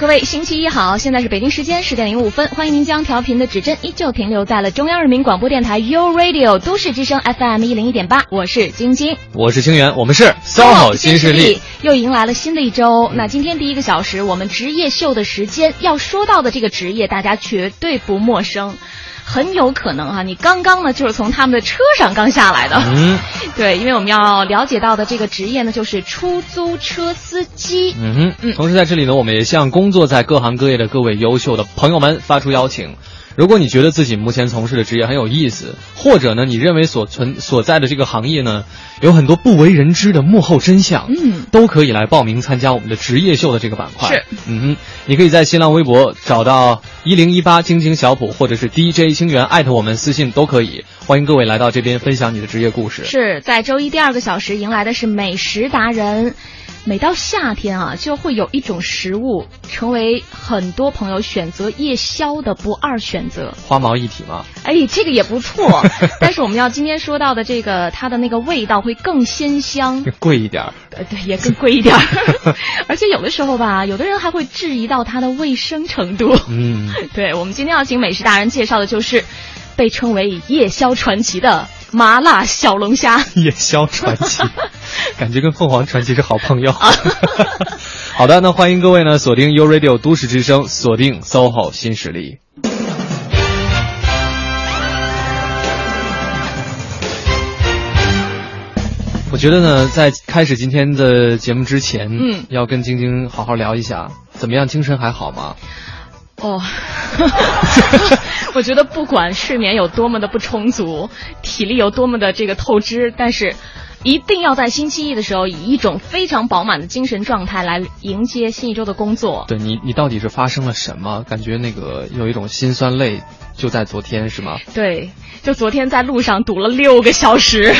各位，星期一好！现在是北京时间十点零五分，欢迎您将调频的指针依旧停留在了中央人民广播电台 u Radio 都市之声 FM 一零一点八。我是晶晶，我是清源，我们是 SOHO 新势力。又迎来了新的一周，那今天第一个小时，我们职业秀的时间要说到的这个职业，大家绝对不陌生。很有可能哈，你刚刚呢就是从他们的车上刚下来的。嗯，对，因为我们要了解到的这个职业呢，就是出租车司机。嗯哼，嗯。同时在这里呢，我们也向工作在各行各业的各位优秀的朋友们发出邀请。如果你觉得自己目前从事的职业很有意思，或者呢，你认为所存所在的这个行业呢，有很多不为人知的幕后真相，嗯，都可以来报名参加我们的职业秀的这个板块。是，嗯哼，你可以在新浪微博找到一零一八晶晶小普，或者是 DJ 星源艾特我们私信都可以。欢迎各位来到这边分享你的职业故事。是在周一第二个小时迎来的是美食达人。每到夏天啊，就会有一种食物成为很多朋友选择夜宵的不二选择。花毛一体吗？哎，这个也不错。但是我们要今天说到的这个，它的那个味道会更鲜香，贵一点儿。呃，对，也更贵一点儿。而且有的时候吧，有的人还会质疑到它的卫生程度。嗯，对，我们今天要请美食达人介绍的就是被称为夜宵传奇的。麻辣小龙虾，夜宵传奇，感觉跟凤凰传奇是好朋友。好的，那欢迎各位呢，锁定 U Radio 都市之声，锁定 SOHO 新势力。我觉得呢，在开始今天的节目之前，嗯，要跟晶晶好好聊一下，怎么样？精神还好吗？哦，我觉得不管睡眠有多么的不充足，体力有多么的这个透支，但是一定要在星期一的时候以一种非常饱满的精神状态来迎接新一周的工作。对你，你到底是发生了什么？感觉那个有一种心酸泪，就在昨天是吗？对，就昨天在路上堵了六个小时。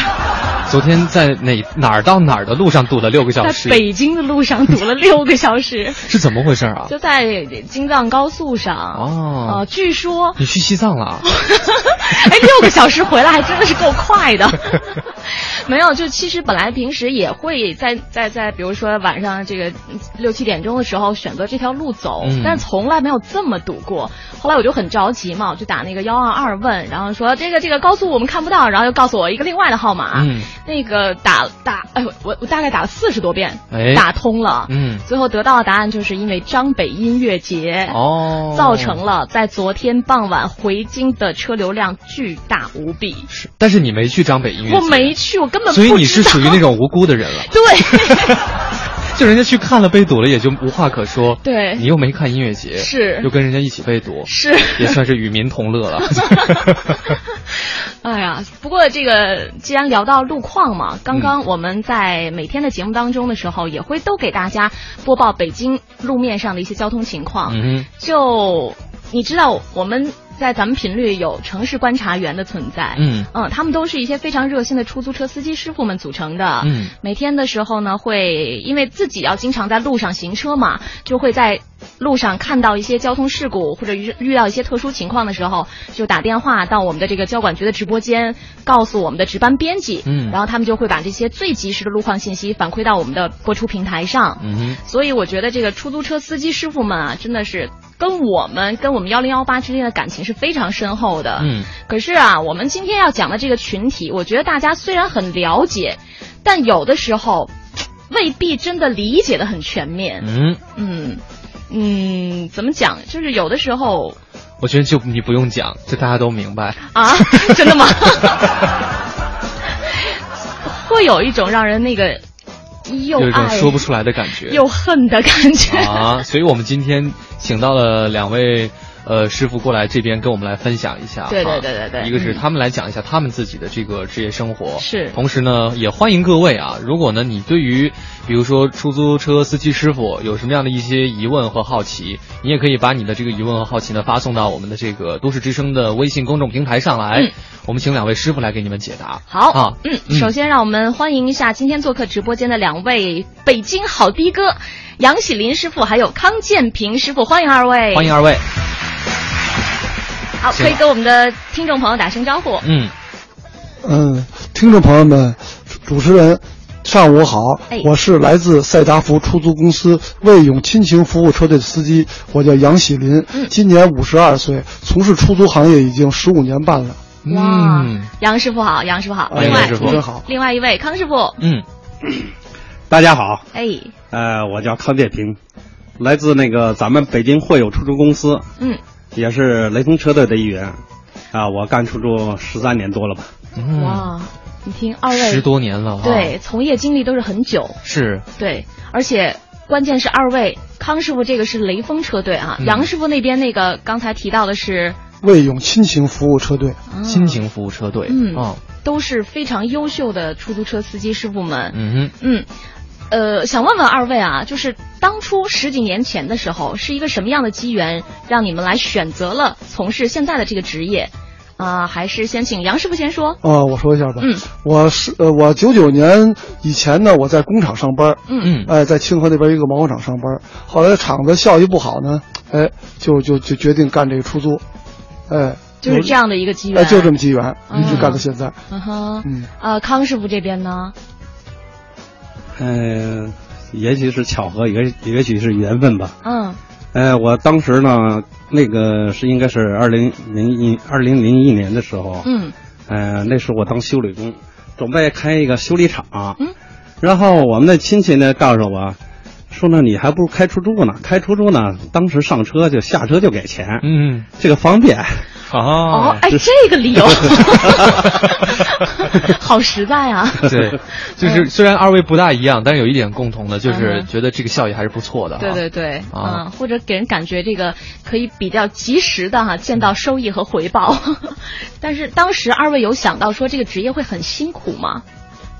昨天在哪哪儿到哪儿的路上堵了六个小时？在北京的路上堵了六个小时，是怎么回事啊？就在京藏高速上哦。呃，据说你去西藏了？哎，六个小时回来还真的是够快的。没有，就其实本来平时也会在在在，比如说晚上这个六七点钟的时候选择这条路走，但是从来没有这么堵过。后来我就很着急嘛，我就打那个幺二二问，然后说这个这个高速我们看不到，然后又告诉我一个另外的号码。嗯。那个打打，哎，我我大概打了四十多遍，哎，打通了，嗯，最后得到的答案就是因为张北音乐节哦，造成了在昨天傍晚回京的车流量巨大无比。是，但是你没去张北音乐节，我没去，我根本所以你是属于那种无辜的人了。对，就人家去看了被堵了，也就无话可说。对，你又没看音乐节，是，又跟人家一起被堵，是，也算是与民同乐了。哎呀，不过这个既然聊到路况嘛，刚刚我们在每天的节目当中的时候，也会都给大家播报北京路面上的一些交通情况。嗯，就你知道我们。在咱们频率有城市观察员的存在，嗯。嗯，他们都是一些非常热心的出租车司机师傅们组成的，嗯，每天的时候呢，会因为自己要经常在路上行车嘛，就会在路上看到一些交通事故或者遇遇到一些特殊情况的时候，就打电话到我们的这个交管局的直播间，告诉我们的值班编辑，嗯，然后他们就会把这些最及时的路况信息反馈到我们的播出平台上，嗯，所以我觉得这个出租车司机师傅们啊，真的是。跟我们跟我们幺零幺八之间的感情是非常深厚的，嗯，可是啊，我们今天要讲的这个群体，我觉得大家虽然很了解，但有的时候未必真的理解的很全面，嗯。嗯嗯，怎么讲？就是有的时候，我觉得就你不用讲，这大家都明白啊，真的吗？会有一种让人那个又。有一种说不出来的感觉，又恨的感觉啊！所以我们今天请到了两位呃师傅过来这边跟我们来分享一下。对对哈对对对一个是嗯他们来讲一下他们自己的这个职业生活，是同时呢，也欢迎各位啊，如果呢你对于比如说出租车司机师傅有什么样的一些疑问和好奇，你也可以把你的这个疑问和好奇呢发送到我们的这个都市之声的微信公众平台上来，嗯我们请两位师傅来给你们解答。好，啊，嗯，首先让我们欢迎一下今天做客直播间的两位北京好的哥，杨喜林师傅还有康建平师傅，欢迎二位。欢迎二位。好，可以跟我们的听众朋友打声招呼。嗯，嗯，听众朋友们，主持人，上午好，哎。我是来自赛达福出租公司魏勇亲情服务车队的司机，我叫杨喜林，嗯。今年五十二岁，从事出租行业已经十五年半了。哇嗯，杨师傅好，杨师傅好。哎另外，杨师傅。主持人好，另外一位康师傅，嗯，大家好，哎，呃，我叫康建平，来自那个咱们北京惠友出租公司，嗯，也是雷锋车队的一员，啊，我干出租十三年多了吧。嗯，哇，你听二位十多年了哈。对，从业经历都是很久，是，对，而且关键是二位康师傅这个是雷锋车队啊，嗯杨师傅那边那个刚才提到的是魏勇亲情服务车队，啊亲情服务车队。嗯哦，都是非常优秀的出租车司机师傅们。嗯哼。嗯，呃，想问问二位啊，就是当初十几年前的时候，是一个什么样的机缘让你们来选择了从事现在的这个职业？啊、还是先请杨师傅先说。啊，我说一下吧，嗯我是呃，我九九年以前呢，我在工厂上班，嗯嗯哎，在清河那边一个毛纺厂上班，后来厂子效益不好呢，哎，就就就决定干这个出租，哎，就是这样的一个机缘。哎，就这么机缘，嗯一直干到现在。嗯哼。嗯，呃，康师傅这边呢？嗯、也许是巧合，也也许是缘分吧。嗯呃，我当时呢，那个是应该是二零零一二零零一年的时候，嗯呃，那时候我当修理工，准备开一个修理厂。嗯，然后我们的亲戚呢告诉我，说呢你还不如开出租呢，开出租呢，当时上车就下车就给钱，嗯，这个方便。哦哦，，哎，这个理由 好实在啊。对，就是虽然二位不大一样，但是有一点共同的，就嗯是觉得这个效益还是不错的哈。对对对，啊嗯，或者给人感觉这个可以比较及时的哈见到收益和回报。但是当时二位有想到说这个职业会很辛苦吗？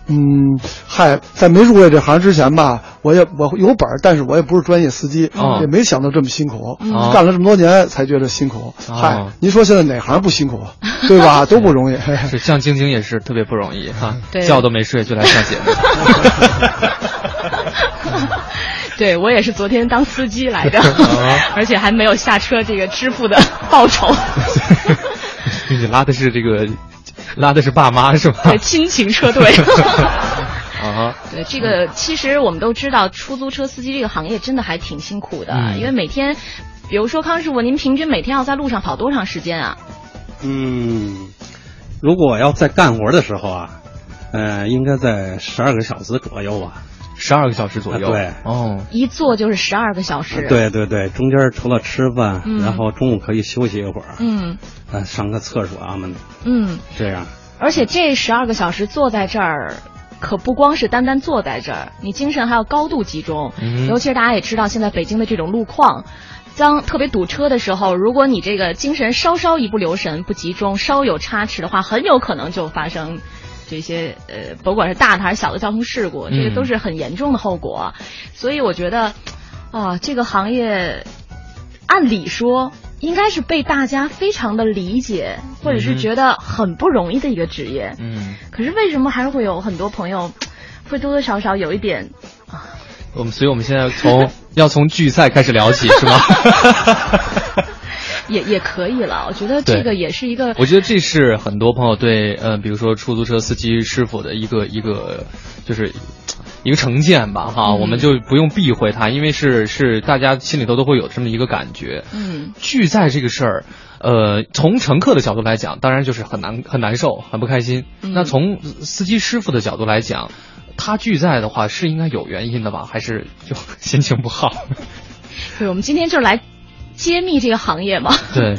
嗯，嗨，在没入这这行之前吧，我也我有本儿，但是我也不是专业司机，哦也没想到这么辛苦，哦干了这么多年才觉得辛苦。哦嗨，您说现在哪行不辛苦，对吧？都不容易。是像晶晶也是特别不容易哈 对，觉都没睡就来上节目。对我也是昨天当司机来的哦，而且还没有下车这个支付的报酬。你拉的是这个，拉的是爸妈是吧？对，亲情车队。啊，对这个，其实我们都知道，出租车司机这个行业真的还挺辛苦的，嗯因为每天，比如说康师傅，您平均每天要在路上跑多长时间啊？嗯，如果要在干活的时候啊，呃，应该在十二个小时左右吧。十二个小时左右。啊对哦，一坐就是十二个小时。，对对对，中间除了吃饭，嗯然后中午可以休息一会儿，嗯呃，上个厕所啊们嗯，这样。而且这十二个小时坐在这儿。可不光是单单坐在这儿，你精神还要高度集中。嗯尤其是大家也知道，现在北京的这种路况，当特别堵车的时候，如果你这个精神稍稍一不留神、不集中，稍有差池的话，很有可能就发生这些呃，不管是大的还是小的交通事故，这个嗯都是很严重的后果。所以我觉得，啊，这个行业按理说应该是被大家非常的理解，或者是觉得很不容易的一个职业。嗯，可是为什么还是会有很多朋友会多多少少有一点啊我们所以我们现在从要从聚赛开始聊起是吗？也也可以了？我觉得这个也是一个我觉得这是很多朋友对，呃，比如说出租车司机师傅的一个一个，就是一个成见吧，哈，嗯我们就不用避讳他，因为是是大家心里头都会有这么一个感觉。嗯拒载这个事儿，呃，从乘客的角度来讲，当然就是很难很难受，很不开心。嗯那从司机师傅的角度来讲，他拒载的话是应该有原因的吧？还是就心情不好？对，我们今天就是来揭秘这个行业吗。对，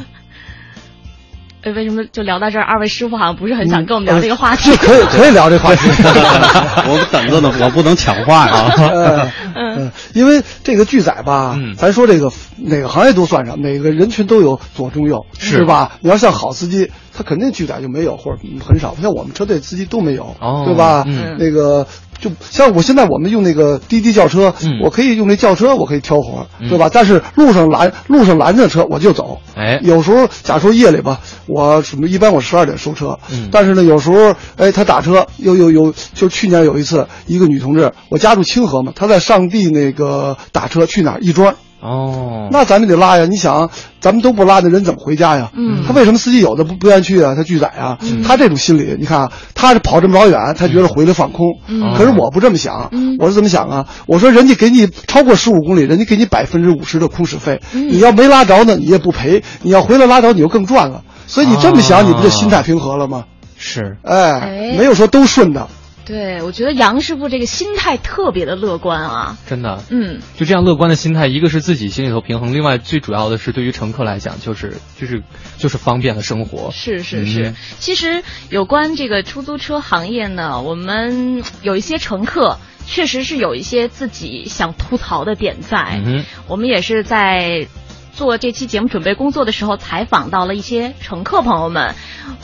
哎，为什么就聊到这儿？二位师傅好像不是很想跟我们聊这个话题。可以可以聊这话题。我们等着呢，我不能抢话呀。嗯，因为这个拒载吧，咱说这个哪个行业都算上，每个人群都有左中右，是吧？你要像好司机，他肯定拒载就没有，或者很少。像我们车队司机都没有，对吧？那个。就像我现在我们用那个滴滴叫车，我可以用那轿车，我可以挑活，对吧？但是路上拦路上拦着车我就走。哎，有时候假如说夜里吧，我什么一般我十二点收车，但是呢有时候哎他打车又又有就去年有一次一个女同志，我家住清河嘛，她在上地那个打车去哪儿亦庄。哦，那咱们得拉呀！你想，咱们都不拉，那人怎么回家呀？嗯，他为什么司机有的不不愿意去啊？他拒载啊！他这种心理，你看啊，他是跑这么老远，他觉得回来放空。嗯，可是我不这么想，我是怎么想啊？我说人家给你超过十五公里，人家给你百分之五十的空驶费，你要没拉着呢，你也不赔；你要回来拉着，你就更赚了。所以你这么想，你不就心态平和了吗？是，哎，没有说都顺的。对，我觉得杨师傅这个心态特别的乐观啊，真的，嗯，就这样乐观的心态，一个是自己心里头平衡，另外最主要的是对于乘客来讲，就是就是就是方便的生活。是是是，其实有关这个出租车行业呢，我们有一些乘客确实是有一些自己想吐槽的点在，嗯，我们也是在。做这期节目准备工作的时候，采访到了一些乘客朋友们。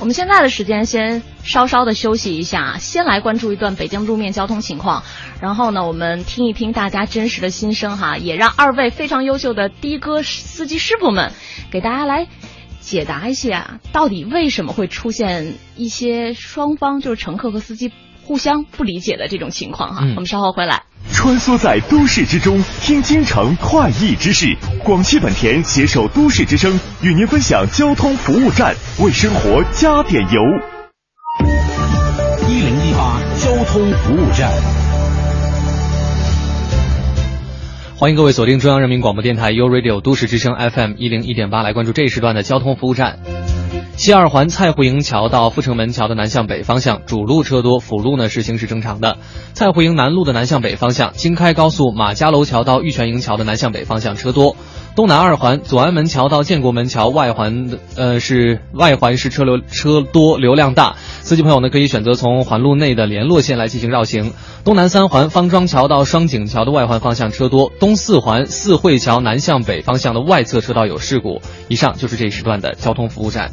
我们现在的时间先稍稍的休息一下，先来关注一段北京路面交通情况。然后呢，我们听一听大家真实的心声哈，也让二位非常优秀的的哥司机师傅们给大家来解答一下，到底为什么会出现一些双方就是乘客和司机互相不理解的这种情况哈。我们稍后回来。穿梭在都市之中，听京城快意之事。广汽本田携手都市之声，与您分享交通服务站，为生活加点油。一零一八交通服务站，欢迎各位锁定中央人民广播电台 u Radio 都市之声 FM 一零一点八，来关注这一时段的交通服务站。西二环蔡胡营桥到阜成门桥的南向北方向主路车多，辅路呢实行是正常的。蔡胡营南路的南向北方向，京开高速马家楼桥到玉泉营桥的南向北方向车多。东南二环左安门桥到建国门桥外环呃是外环是车流车多流量大，司机朋友呢可以选择从环路内的联络线来进行绕行。东南三环方庄桥到双井桥的外环方向车多。东四环四惠桥南向北方向的外侧车道有事故。以上就是这一时段的交通服务站。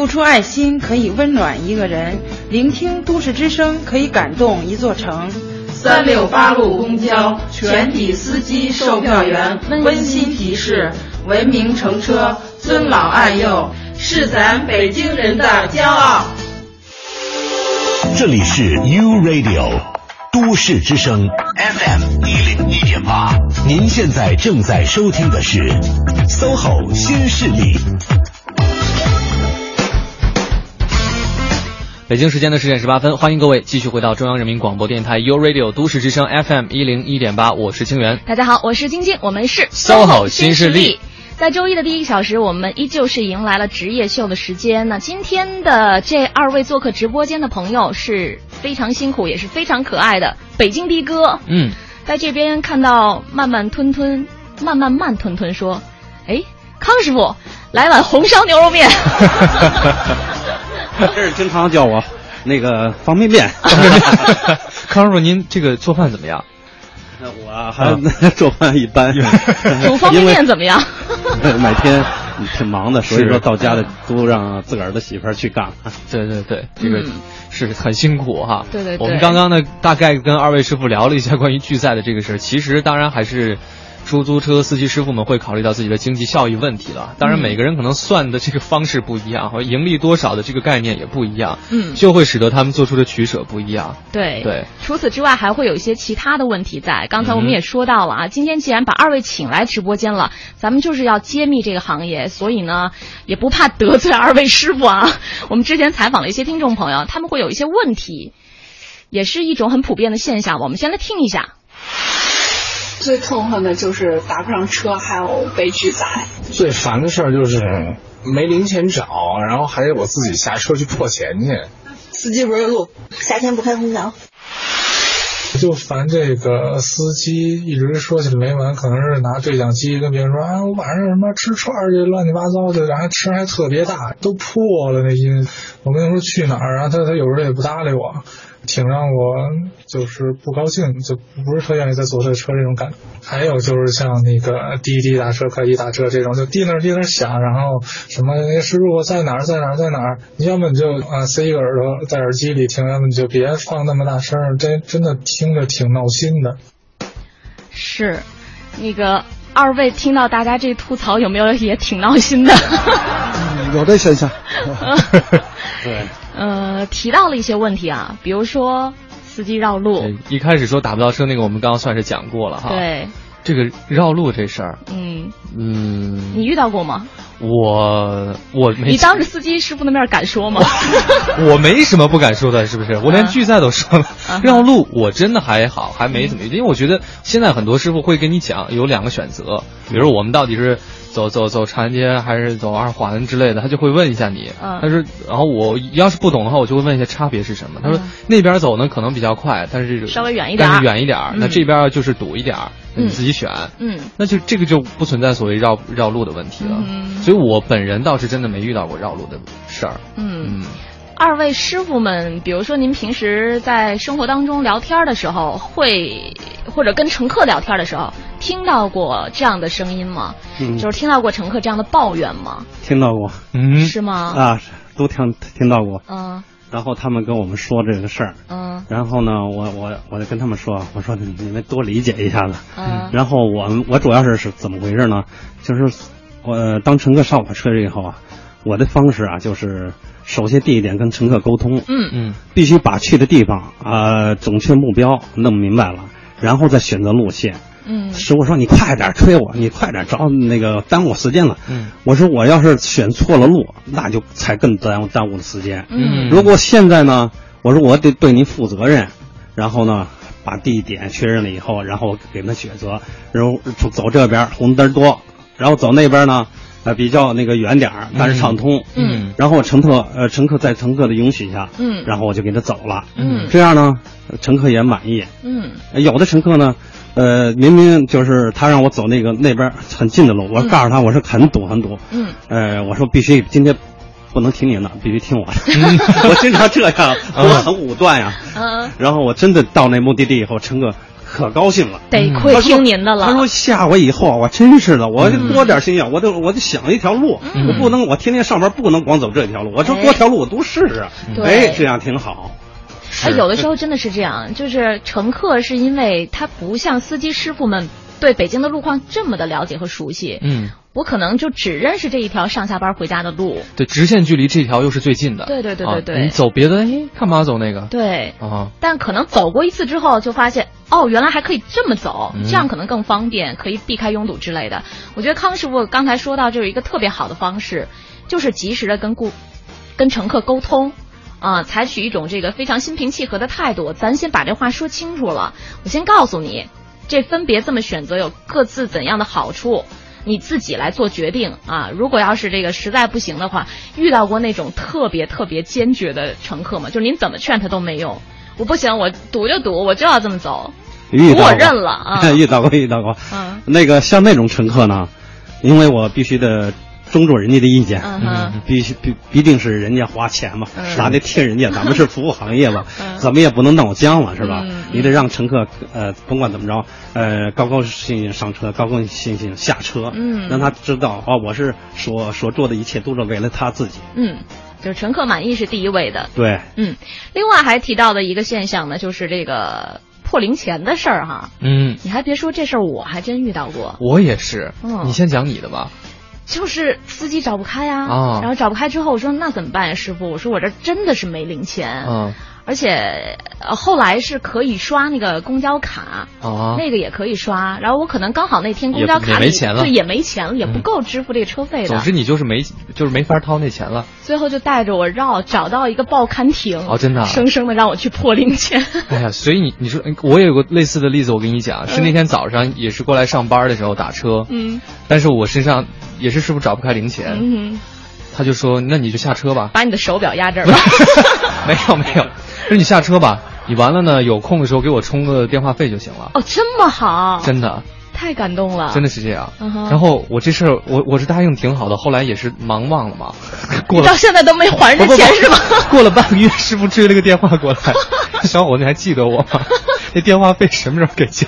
付出爱心可以温暖一个人，聆听都市之声可以感动一座城。三六八路公交全体司机、售票员温馨提示：文明乘车，尊老爱幼，是咱北京人的骄傲。这里是 U Radio 都市之声 FM 一零一点八，您现在正在收听的是 SOHO 新势力。北京时间的十点十八分，欢迎各位继续回到中央人民广播电台 u Radio 都市之声 FM 一零一点八，我是清源。大家好，我是晶晶，我们是 SOHO 新势力。在周一的第一个小时，我们依旧是迎来了职业秀的时间。那今天的这二位做客直播间的朋友是非常辛苦，也是非常可爱的北京的哥。嗯，在这边看到慢慢吞吞，慢慢慢吞吞说：“哎，康师傅，来碗红烧牛肉面。” 这是经常叫我那个方便面。康师傅，您这个做饭怎么样？那我还 做饭一般。煮方便面怎么样？每天挺忙的，所以说到家的都让自个儿的媳妇儿去干。对对对，这个是很辛苦哈。对对对。我们刚刚呢，大概跟二位师傅聊了一下关于拒赛的这个事儿。其实当然还是。出租车司机师傅们会考虑到自己的经济效益问题了。当然，每个人可能算的这个方式不一样，和盈利多少的这个概念也不一样，嗯，就会使得他们做出的取舍不一样。对对。除此之外，还会有一些其他的问题在。刚才我们也说到了啊，今天既然把二位请来直播间了，咱们就是要揭秘这个行业，所以呢，也不怕得罪二位师傅啊。我们之前采访了一些听众朋友，他们会有一些问题，也是一种很普遍的现象。我们先来听一下。最痛恨的就是打不上车，还有被拒载。最烦的事儿就是没零钱找，然后还得我自己下车去破钱去。司机不认路，夏天不开空调。就烦这个司机一直说起来没完，可能是拿对讲机跟别人说：“啊，我晚上什么吃串儿去，乱七八糟的，然后声还特别大，都破了那音。”我跟他说去哪儿，然后他他有时候也不搭理我。挺让我就是不高兴，就不是特愿意再坐这车这种感觉。还有就是像那个滴滴打车、快滴打车这种，就滴那滴那响，然后什么师傅我在哪儿在哪儿在哪儿，你要么你就啊塞一个耳朵在耳机里听，要么你就别放那么大声，真真的听着挺闹心的。是，那个二位听到大家这吐槽有没有也挺闹心的？有这现象。对。呃，提到了一些问题啊，比如说司机绕路。一开始说打不到车那个，我们刚刚算是讲过了哈。对。这个绕路这事儿，嗯嗯，你遇到过吗？我我没。你当着司机师傅的面敢说吗？我没什么不敢说的，是不是？我连拒载都说了。绕路我真的还好，还没怎么，因为我觉得现在很多师傅会跟你讲有两个选择，比如我们到底是。走走走长安街还是走二环之类的，他就会问一下你。他说，然后我要是不懂的话，我就会问一下差别是什么。他说那边走呢可能比较快，但是稍微远一点，但是远一点。那这边就是堵一点，你自己选。嗯，那就这个就不存在所谓绕绕路的问题了。所以我本人倒是真的没遇到过绕路的事儿。嗯。二位师傅们，比如说您平时在生活当中聊天的时候，会或者跟乘客聊天的时候，听到过这样的声音吗？嗯，就是听到过乘客这样的抱怨吗？听到过，嗯，是吗？啊，都听听到过。嗯，然后他们跟我们说这个事儿，嗯，然后呢，我我我就跟他们说，我说你们多理解一下子。嗯，然后我我主要是是怎么回事呢？就是我当乘客上我车以后啊，我的方式啊就是。首先，第一点跟乘客沟通，嗯嗯，必须把去的地方啊，准确目标弄明白了，然后再选择路线。嗯，师傅说你快点催我，你快点找那个耽误时间了。嗯，我说我要是选错了路，那就才更耽误耽误了时间。嗯，如果现在呢，我说我得对您负责任，然后呢，把地点确认了以后，然后给他选择，然后走这边红灯多，然后走那边呢。呃，比较那个远点儿，但是畅通。嗯，然后乘客呃，乘客在乘客的允许下，嗯，然后我就给他走了。嗯，这样呢，乘客也满意。嗯，有的乘客呢，呃，明明就是他让我走那个那边很近的路，我告诉他我是很堵很堵。嗯，呃，我说必须今天不能听您的，必须听我的。我经常这样，我很武断呀。嗯，然后我真的到那目的地以后，乘客。可高兴了，得亏听您的了。他说下回以后，我真是的，我多点心眼，我得我得想一条路，我不能我天天上班不能光走这条路，我这多条路我都试试。哎，这样挺好。哎，有的时候真的是这样，就是乘客是因为他不像司机师傅们对北京的路况这么的了解和熟悉。嗯。我可能就只认识这一条上下班回家的路。对，直线距离这条又是最近的。对对对对对。你走别的，哎，干嘛走那个？对。啊。但可能走过一次之后，就发现哦，原来还可以这么走，这样可能更方便，可以避开拥堵之类的。我觉得康师傅刚才说到，就是一个特别好的方式，就是及时的跟顾、跟乘客沟通，啊，采取一种这个非常心平气和的态度。咱先把这话说清楚了，我先告诉你，这分别这么选择有各自怎样的好处。你自己来做决定啊！如果要是这个实在不行的话，遇到过那种特别特别坚决的乘客吗？就是您怎么劝他都没用，我不行，我堵就堵，我就要这么走，我认了啊！遇到过，遇到过。嗯，那个像那种乘客呢，因为我必须得。尊重人家的意见，嗯，必须必必定是人家花钱嘛，咱得听人家，咱们是服务行业嘛，嗯，怎么也不能闹僵了，是吧？嗯，你得让乘客呃，甭管怎么着，呃，高高兴兴上车，高高兴兴下车，嗯，让他知道哦，我是所所做的一切都是为了他自己，嗯，就是乘客满意是第一位的，对，嗯，另外还提到的一个现象呢，就是这个。破零钱的事儿哈。嗯，你还别说这事儿，我还真遇到过。我也是。嗯，你先讲你的吧。就是司机找不开呀，啊，然后找不开之后，我说那怎么办呀，师傅？我说我这真的是没零钱。嗯。而且后来是可以刷那个公交卡，啊，那个也可以刷。然后我可能刚好那天公交卡里没钱了，对，也没钱了，也不够支付这个车费的。总之你就是没，就是没法掏那钱了。最后就带着我绕，找到一个报刊亭，哦，真的，生生的让我去破零钱。哎呀，所以你你说，我也有个类似的例子，我跟你讲，是那天早上也是过来上班的时候打车，嗯，但是我身上也是师傅找不开零钱，嗯，他就说那你就下车吧，把你的手表压这儿吧。没 有没有。说你下车吧，你完了呢，有空的时候给我充个电话费就行了。哦，这么好，真的，太感动了，真的是这样。嗯、然后我这事儿，我我是答应挺好的，后来也是忙忘了嘛。过了到现在都没还人家钱是吗？过了半个月，师傅追了个电话过来，小伙子你还记得我吗？那电话费什么时候给交？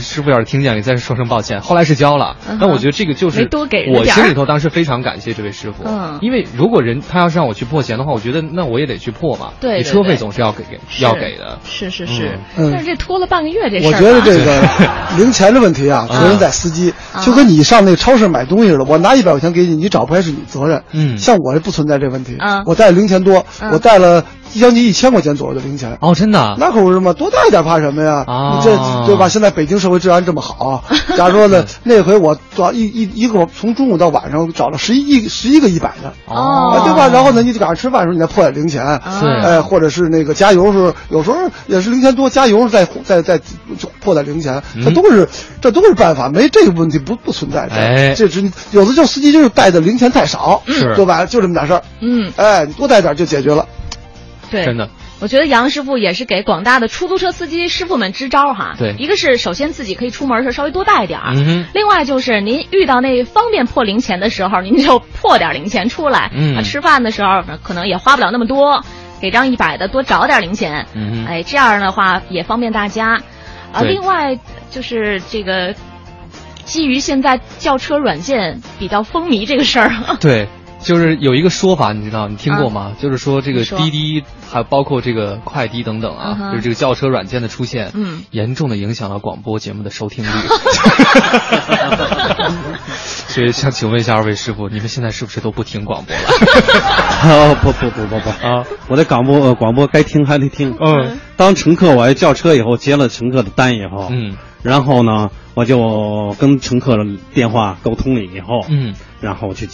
师傅要是听见，你再说声抱歉。后来是交了，但我觉得这个就是我心里头当时非常感谢这位师傅，嗯，因为如果人他要是让我去破钱的话，我觉得那我也得去破嘛。对，你车费总是要给给要给的。是是是，但是这拖了半个月这事儿我觉得这个 零钱的问题啊，责任在司机，就跟你上那个超市买东西似的，我拿一百块钱给你，你找不开是你责任。嗯，像我这不存在这问题，啊，我带零钱多，我带了。将近一千块钱左右的零钱哦，真的？那可不是嘛？多带一点怕什么呀？啊，你这对吧？现在北京社会治安这么好，假如说呢，那回我找一一一个从中午到晚上找了十一十一个一百的，哦，对吧？然后呢，你赶上吃饭的时候，你再破点零钱，是，哎，或者是那个加油时候，有时候也是零钱多，加油再再再破点零钱，这都是这都是办法，没这个问题不不存在。哎，这只有的就司机就是带的零钱太少，是，对吧？就这么点事儿，嗯，哎，你多带点就解决了。对，真的。我觉得杨师傅也是给广大的出租车司机师傅们支招哈。对，一个是首先自己可以出门的时候稍微多带一点儿，嗯、另外就是您遇到那方便破零钱的时候，您就破点零钱出来。嗯，吃饭的时候可能也花不了那么多，给张一百的多找点零钱。嗯，哎，这样的话也方便大家。啊，另外就是这个基于现在叫车软件比较风靡这个事儿。对。就是有一个说法，你知道，你听过吗？啊、就是说这个滴滴，还包括这个快滴等等啊，嗯、就是这个轿车软件的出现，嗯，严重的影响了广播节目的收听率。所以想请问一下二位师傅，你们现在是不是都不听广播了？哦，不不不不不啊！我的广播呃广播该听还得听。嗯，当乘客我叫车以后，接了乘客的单以后，嗯，然后呢，我就跟乘客的电话沟通了以后，嗯。然后就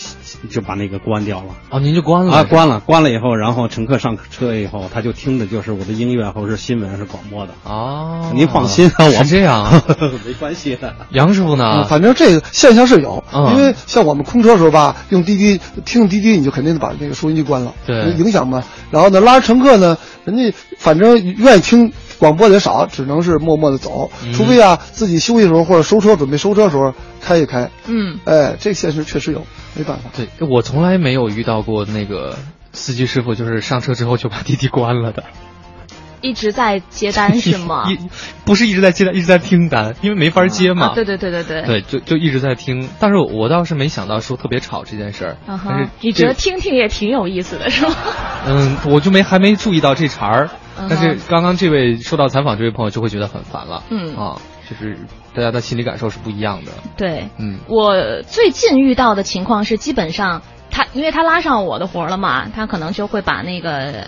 就把那个关掉了哦，您就关了啊？关了，关了以后，然后乘客上车以后，他就听的就是我的音乐或者是新闻是广播的哦。您放心啊，我是这样，没关系的。杨师傅呢？反正这个现象是有，嗯、因为像我们空车时候吧，用滴滴听滴滴，你就肯定得把那个收音机关了，对，影响嘛。然后呢，拉乘客呢，人家反正愿意听广播的也少，只能是默默的走，嗯、除非啊自己休息的时候或者收车准备收车的时候开一开。嗯，哎，这个现实确实有。没办法，对我从来没有遇到过那个司机师傅，就是上车之后就把滴滴关了的，一直在接单是吗？一不是一直在接单，一直在听单，因为没法接嘛。啊、对对对对对。对，就就一直在听，但是我倒是没想到说特别吵这件事儿。嗯、但是你觉得听听也挺有意思的是吗？嗯，我就没还没注意到这茬儿，嗯、但是刚刚这位受到采访这位朋友就会觉得很烦了。嗯啊。就是大家的心理感受是不一样的。对，嗯，我最近遇到的情况是，基本上他因为他拉上我的活了嘛，他可能就会把那个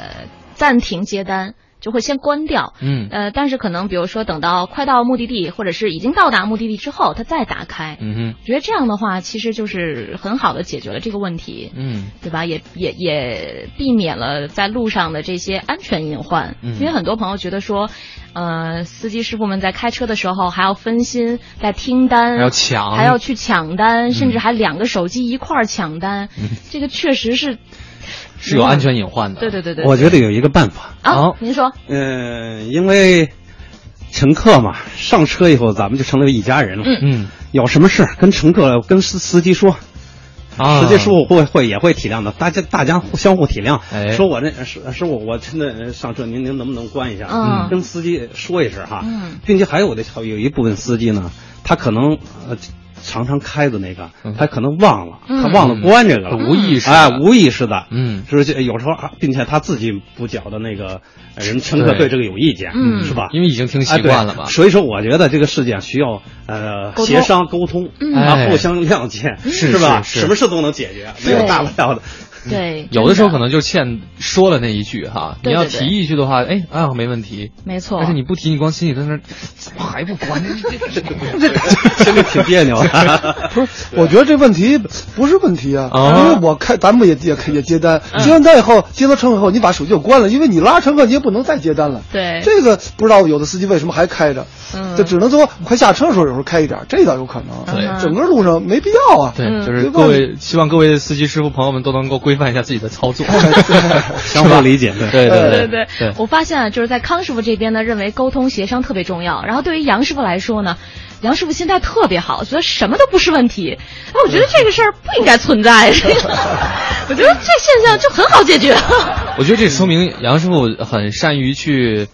暂停接单。就会先关掉，嗯，呃，但是可能比如说等到快到目的地，或者是已经到达目的地之后，它再打开，嗯哼，觉得这样的话，其实就是很好的解决了这个问题，嗯，对吧？也也也避免了在路上的这些安全隐患，嗯，因为很多朋友觉得说，呃，司机师傅们在开车的时候还要分心，在听单，还要抢，还要去抢单，甚至还两个手机一块儿抢单，嗯、这个确实是。是有安全隐患的，对对对对。我觉得有一个办法啊，您说。嗯、呃，因为乘客嘛，上车以后咱们就成了一家人了。嗯嗯。有什么事跟乘客、跟司司机说，啊，司机师傅会会也会体谅的，大家大家互相互体谅。哎，说我这师师傅，我真的上车，您您能不能关一下？嗯，跟司机说一声哈。嗯，并且还有的有一部分司机呢，他可能呃。常常开的那个，他可能忘了，他忘了关这个了，无意识，哎，无意识的，嗯，是有时候，并且他自己不觉得那个人乘客对这个有意见，嗯，是吧？因为已经听习惯了嘛。所以说，我觉得这个事件需要呃协商沟通啊，互相谅解，是吧？什么事都能解决，没有大不了的。对，有的时候可能就欠说了那一句哈，你要提一句的话，哎啊没问题，没错。但是你不提，你光心里在那怎么还不关？心里挺别扭。不是，我觉得这问题不是问题啊，因为我开咱们也也也接单，接完单以后接到乘客以后，你把手机就关了，因为你拉乘客你也不能再接单了。对，这个不知道有的司机为什么还开着，嗯，就只能说快下车的时候有时候开一点，这倒有可能。对，整个路上没必要啊。对，就是各位希望各位司机师傅朋友们都能够规范一下自己的操作，相互理解。对对对对对，我发现就是在康师傅这边呢，认为沟通协商特别重要。然后对于杨师傅来说呢，杨师傅心态特别好，觉得什么都不是问题。哎，我觉得这个事儿不应该存在。我觉得这现象就很好解决。我觉得这说明杨师傅很善于去，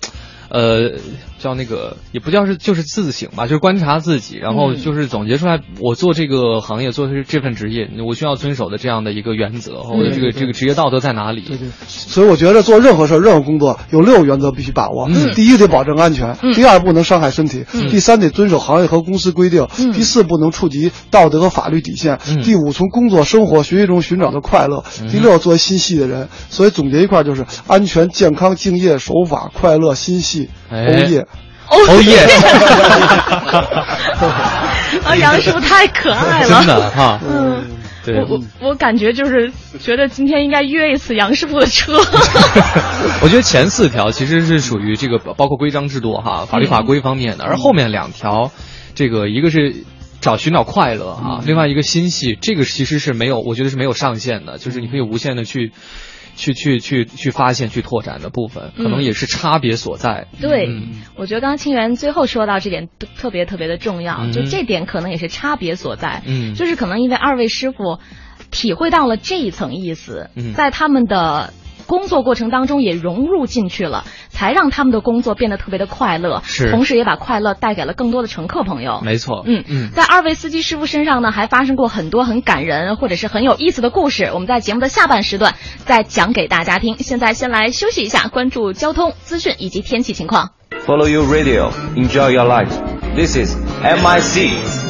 呃。叫那个也不叫是就是自省吧，就是观察自己，然后就是总结出来，我做这个行业做的是这份职业，我需要遵守的这样的一个原则，或者这个这个职业道德在哪里？对对。所以我觉得做任何事任何工作有六个原则必须把握：第一得保证安全，第二不能伤害身体，第三得遵守行业和公司规定，第四不能触及道德和法律底线，第五从工作、生活、学习中寻找的快乐，第六作为心细的人。所以总结一块就是安全、健康、敬业、守法、快乐、心细、欧耶。欧耶！啊，杨师傅太可爱了，真的哈。嗯，对，我我我感觉就是觉得今天应该约一次杨师傅的车。我觉得前四条其实是属于这个包括规章制度哈、法律法规方面的，而后面两条，这个一个是找寻找快乐啊，另外一个心细，这个其实是没有，我觉得是没有上限的，就是你可以无限的去。去去去去发现、去拓展的部分，可能也是差别所在。对，我觉得刚刚清源最后说到这点特别特别的重要，就这点可能也是差别所在。嗯，就是可能因为二位师傅体会到了这一层意思，在他们的。工作过程当中也融入进去了，才让他们的工作变得特别的快乐，是，同时也把快乐带给了更多的乘客朋友。没错，嗯嗯，在二位司机师傅身上呢，还发生过很多很感人或者是很有意思的故事，我们在节目的下半时段再讲给大家听。现在先来休息一下，关注交通资讯以及天气情况。Follow your radio, enjoy your life. This is MIC.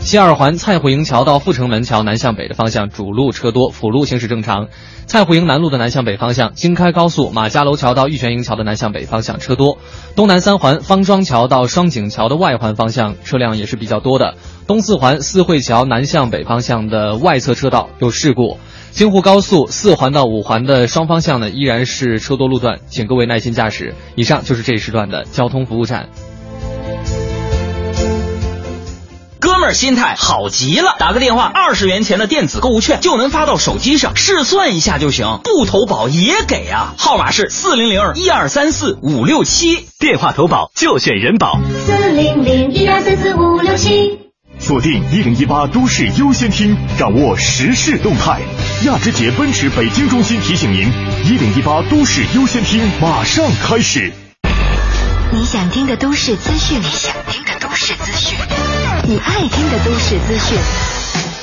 西二环蔡户营桥到阜成门桥南向北的方向主路车多，辅路行驶正常。蔡户营南路的南向北方向，京开高速马家楼桥到玉泉营桥的南向北方向车多。东南三环方庄桥到双井桥的外环方向车辆也是比较多的。东四环四惠桥南向北方向的外侧车道有事故。京沪高速四环到五环的双方向呢依然是车多路段，请各位耐心驾驶。以上就是这一时段的交通服务站。哥们儿心态好极了，打个电话，二十元钱的电子购物券就能发到手机上，试算一下就行，不投保也给啊。号码是四零零一二三四五六七，电话投保就选人保。四零零一二三四五六七，锁定一零一八都市优先听，掌握时事动态。亚之杰奔驰北京中心提醒您，一零一八都市优先听马上开始。你想听的都市资讯，你想听的都都市资讯。你爱听的都市资讯，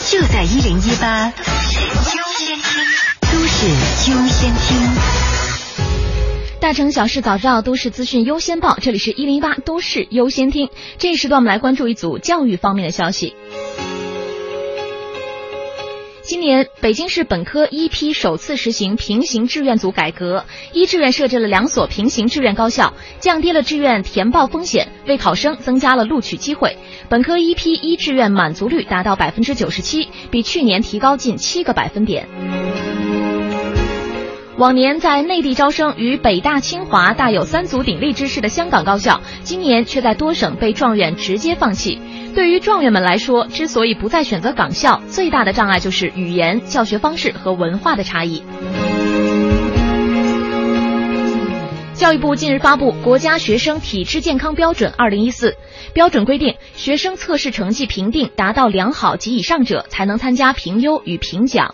就在一零一八都市优先听。都市优先听。大城小事早知道，都市资讯优先报。这里是一零一八都市优先听。这一时段我们来关注一组教育方面的消息。今年北京市本科一批首次实行平行志愿组改革，一志愿设置了两所平行志愿高校，降低了志愿填报风险，为考生增加了录取机会。本科一批一志愿满足率达到百分之九十七，比去年提高近七个百分点。往年在内地招生与北大、清华大有三足鼎立之势的香港高校，今年却在多省被状元直接放弃。对于状元们来说，之所以不再选择港校，最大的障碍就是语言、教学方式和文化的差异。教育部近日发布《国家学生体质健康标准（二零一四）》，标准规定，学生测试成绩评定达到良好及以上者，才能参加评优与评奖。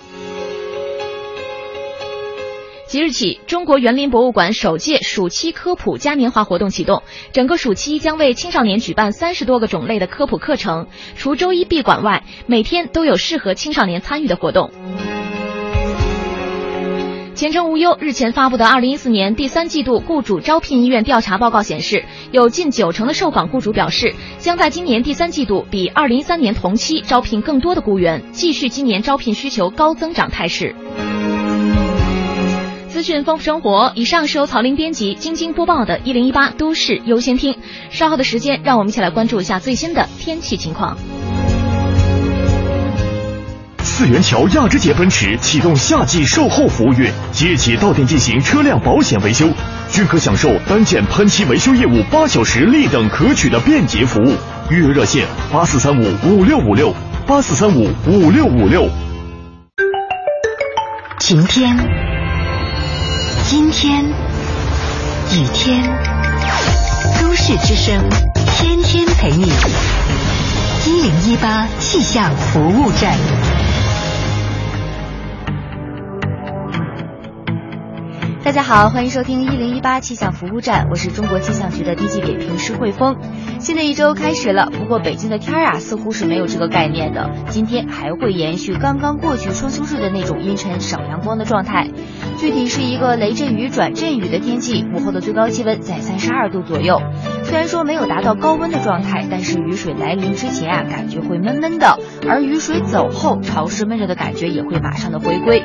即日起，中国园林博物馆首届暑期科普嘉年华活动启动，整个暑期将为青少年举办三十多个种类的科普课程，除周一闭馆外，每天都有适合青少年参与的活动。前程无忧日前发布的二零一四年第三季度雇主招聘意愿调查报告显示，有近九成的受访雇主表示，将在今年第三季度比二零一三年同期招聘更多的雇员，继续今年招聘需求高增长态势。资讯丰富生活，以上是由曹林编辑、晶晶播报的《一零一八都市优先听》。稍后的时间，让我们一起来关注一下最新的天气情况。四元桥亚之杰奔驰启动夏季售后服务月，即日起到店进行车辆保险维修，均可享受单件喷漆维修业务八小时立等可取的便捷服务。预约热线：八四三五五六五六八四三五五六五六。晴天，阴天，雨天，都市之声，天天陪你。一零一八气象服务站。大家好，欢迎收听一零一八气象服务站，我是中国气象局的低级点评师汇丰。新的一周开始了，不过北京的天儿啊，似乎是没有这个概念的。今天还会延续刚刚过去双休日的那种阴沉少阳光的状态，具体是一个雷阵雨转阵雨的天气。午后的最高气温在三十二度左右，虽然说没有达到高温的状态，但是雨水来临之前啊，感觉会闷闷的，而雨水走后，潮湿闷热的感觉也会马上的回归。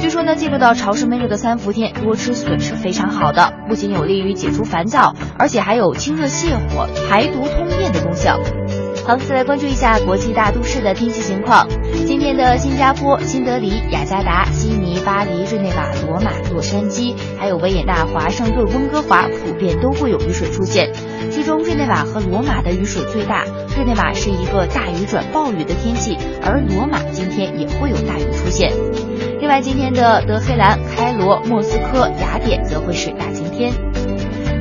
据说呢，进入到潮湿闷热的三伏天，多吃笋是非常好的，不仅有利于解除烦躁，而且还有清热泻火、排毒通便的功效。好，再来关注一下国际大都市的天气情况。今天的新加坡、新德里、雅加达、悉尼、巴黎、日内瓦、罗马、洛杉矶，还有维也纳、华盛顿、温哥华，普遍都会有雨水出现。其中，日内瓦和罗马的雨水最大。日内瓦是一个大雨转暴雨的天气，而罗马今天也会有大雨出现。另外，今天的德黑兰、开罗、莫斯科、雅典则会是大晴天。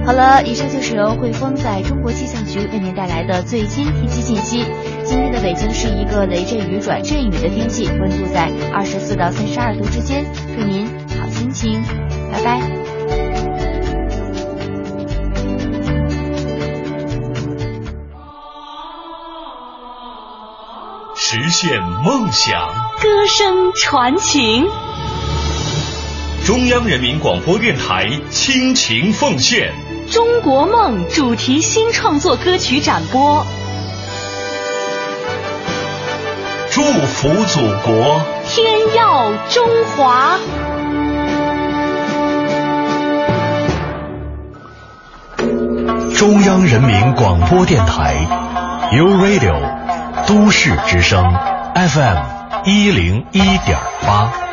好了，以上就是由汇丰在中国气象局为您带来的最新天气信息。今天的北京是一个雷阵雨转阵雨的天气，温度在二十四到三十二度之间。祝您好心情，拜拜。实现梦想，歌声传情。中央人民广播电台倾情奉献《中国梦》主题新创作歌曲展播，祝福祖国，天耀中华。中央人民广播电台 u Radio 都市之声 FM 一零一点八。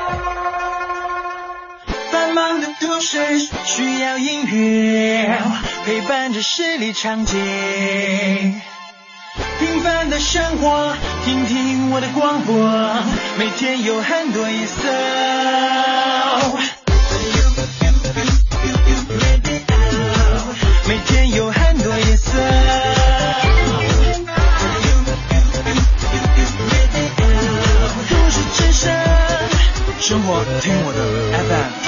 忙的都市需要音乐陪伴着十里长街，平凡的生活，听听我的广播，每天有很多颜色。每天有很多颜色。生活听我的 FM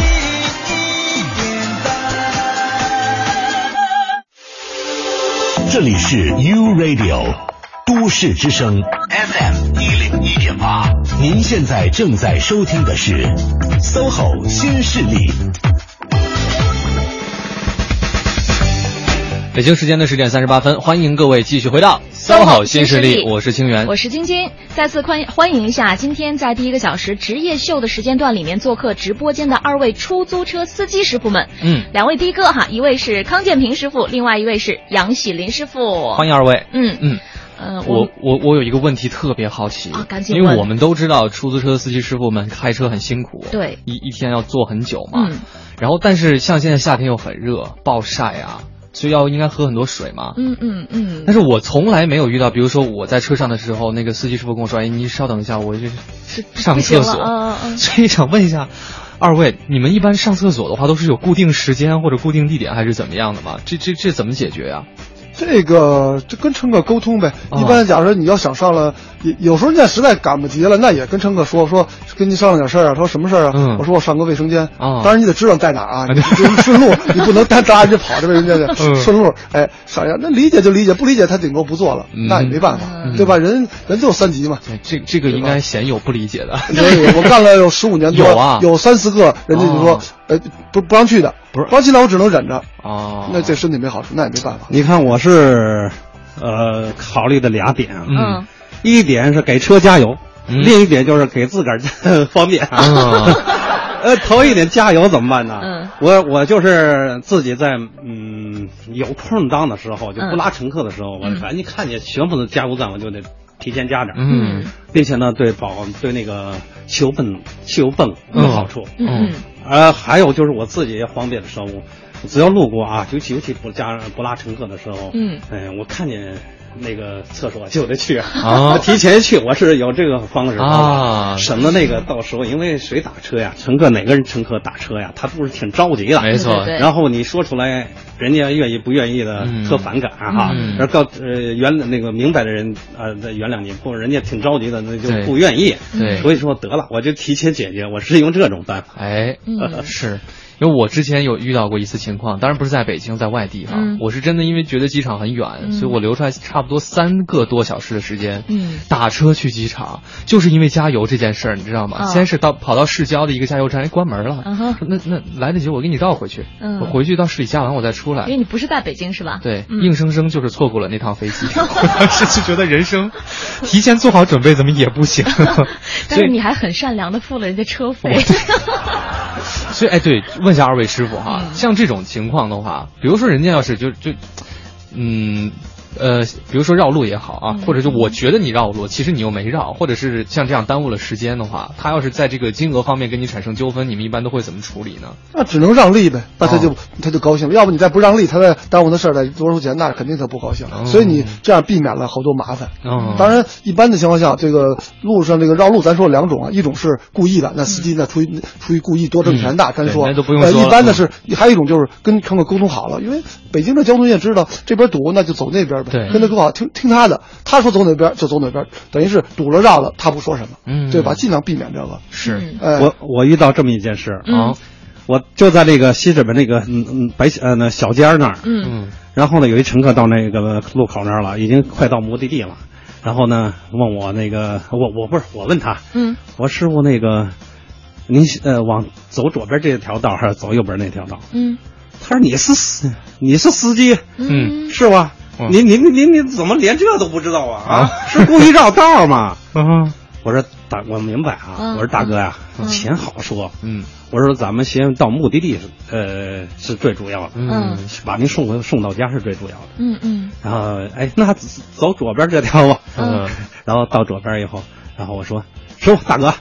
这里是 U Radio 都市之声 FM 一零一点八，您现在正在收听的是 SOHO 新势力。北京时间的十点三十八分，欢迎各位继续回到 SOHO 新势力，我是清源，我是晶晶，再次欢欢迎一下今天在第一个小时职业秀的时间段里面做客直播间的二位出租车司机师傅们，嗯，两位的哥哈，一位是康建平师傅，另外一位是杨喜林师傅，欢迎二位，嗯。嗯。呃，我我我有一个问题特别好奇，啊、赶紧因为我们都知道出租车司机师傅们开车很辛苦，对，一一天要坐很久嘛，嗯，然后但是像现在夏天又很热，暴晒啊，所以要应该喝很多水嘛。嗯嗯嗯。但是我从来没有遇到，比如说我在车上的时候，那个司机师傅跟我说：“哎，你稍等一下，我这上厕所。”嗯嗯。所以想问一下，二位，你们一般上厕所的话，都是有固定时间或者固定地点，还是怎么样的吗？这这这怎么解决呀？这个这跟乘客沟通呗。哦一般假如你要想上了，有有时候你实在赶不及了，那也跟乘客说说，跟您商量点事儿啊。他说什么事儿啊？嗯我说我上个卫生间。啊当然你得知道在哪儿啊，你就是顺路，你不能单搭着跑这卫生间去。嗯顺路，哎，上一下，那理解就理解，不理解他顶多不做了，嗯那也没办法，对吧？人人就三级嘛。这这个应该鲜有不理解的。对，我干了有十五年多，有啊有三四个，人家就说，呃，不不让去的，不是不让去，那我只能忍着。哦，那对身体没好处，那也没办法。你看我是，呃，考虑的俩点啊，嗯，一点是给车加油，嗯。另一点就是给自个儿 方便。啊 呃，头一点加油怎么办呢？嗯，我我就是自己在嗯有空档的时候，就不拉乘客的时候，我嗯。反正一看见全部的加油站，我就得提前加点，嗯。并且呢，对保对那个汽油泵汽油泵有好处。嗯。呃，还有就是我自己也方便的时候，只要路过啊，尤其尤其不加不拉乘客的时候，嗯，哎，我看见那个厕所就得去啊 提前去，我是有这个方式啊省得那个到时候因为谁打车呀，乘客哪个人乘客打车呀，他都是挺着急的，没错。然后你说出来，人家愿意不愿意的嗯特反感哈，嗯。而告呃原那个明白的人呃原谅你，不人家挺着急的，那就不愿意，对。所以说得了，我就提前解决，我是用这种办法。哎，嗯。是。因为我之前有遇到过一次情况，当然不是在北京，在外地哈、嗯我是真的因为觉得机场很远，嗯所以我留出来差不多三个多小时的时间，嗯打车去机场，就是因为加油这件事儿，你知道吗？啊先是到跑到市郊的一个加油站，哎，关门了，嗯那那来得及，我给你绕回去，嗯我回去到市里加完我再出来因。为你不是在北京是吧？对，嗯硬生生就是错过了那趟飞机。我当时就觉得人生提前做好准备怎么也不行。但是你还很善良的付了人家车费。所以，哎，对，问一下二位师傅哈，嗯像这种情况的话，比如说人家要是就就，嗯。呃，比如说绕路也好啊，嗯或者就我觉得你绕路，其实你又没绕，或者是像这样耽误了时间的话，他要是在这个金额方面跟你产生纠纷，你们一般都会怎么处理呢？那只能让利呗，那他就、哦他就高兴了。要不你再不让利，他再耽误的事儿再多出钱，那肯定他不高兴。哦所以你这样避免了好多麻烦。哦当然，一般的情况下，这个路上这个绕路，咱说两种啊，一种是故意的，那司机呢出于出于故意多挣钱的，咱说。那都不用呃，说了一般的是，还有一种就是跟乘客沟通好了，因为北京的交通你也知道，这边堵那就走那边呗，对。跟他说好，听听他的，他说走哪边就走哪边，等于是堵了绕了，他不说什么，嗯对吧？尽量避免这个。是，哎，我我遇到这么一件事嗯。啊，我就在那个西直门那个嗯嗯白呃那小街那儿，嗯。嗯。然后呢有一乘客到那个路口那儿了，已经快到目的地了，然后呢问我那个我我不是我问他，嗯。我说师傅那个您呃往走左边这条道还是走右边那条道？嗯。他说你是司你是司机，嗯。是吧？嗯您您您您怎么连这都不知道啊？啊啊，是故意绕道吗？嗯我说大，我明白啊。嗯我说大哥呀、嗯钱好说。嗯我说咱们先到目的地是呃是最主要的，嗯把您送回送到家是最主要的。嗯嗯然后哎，那走左边这条吧。嗯 然后到左边以后，然后我说师傅大哥，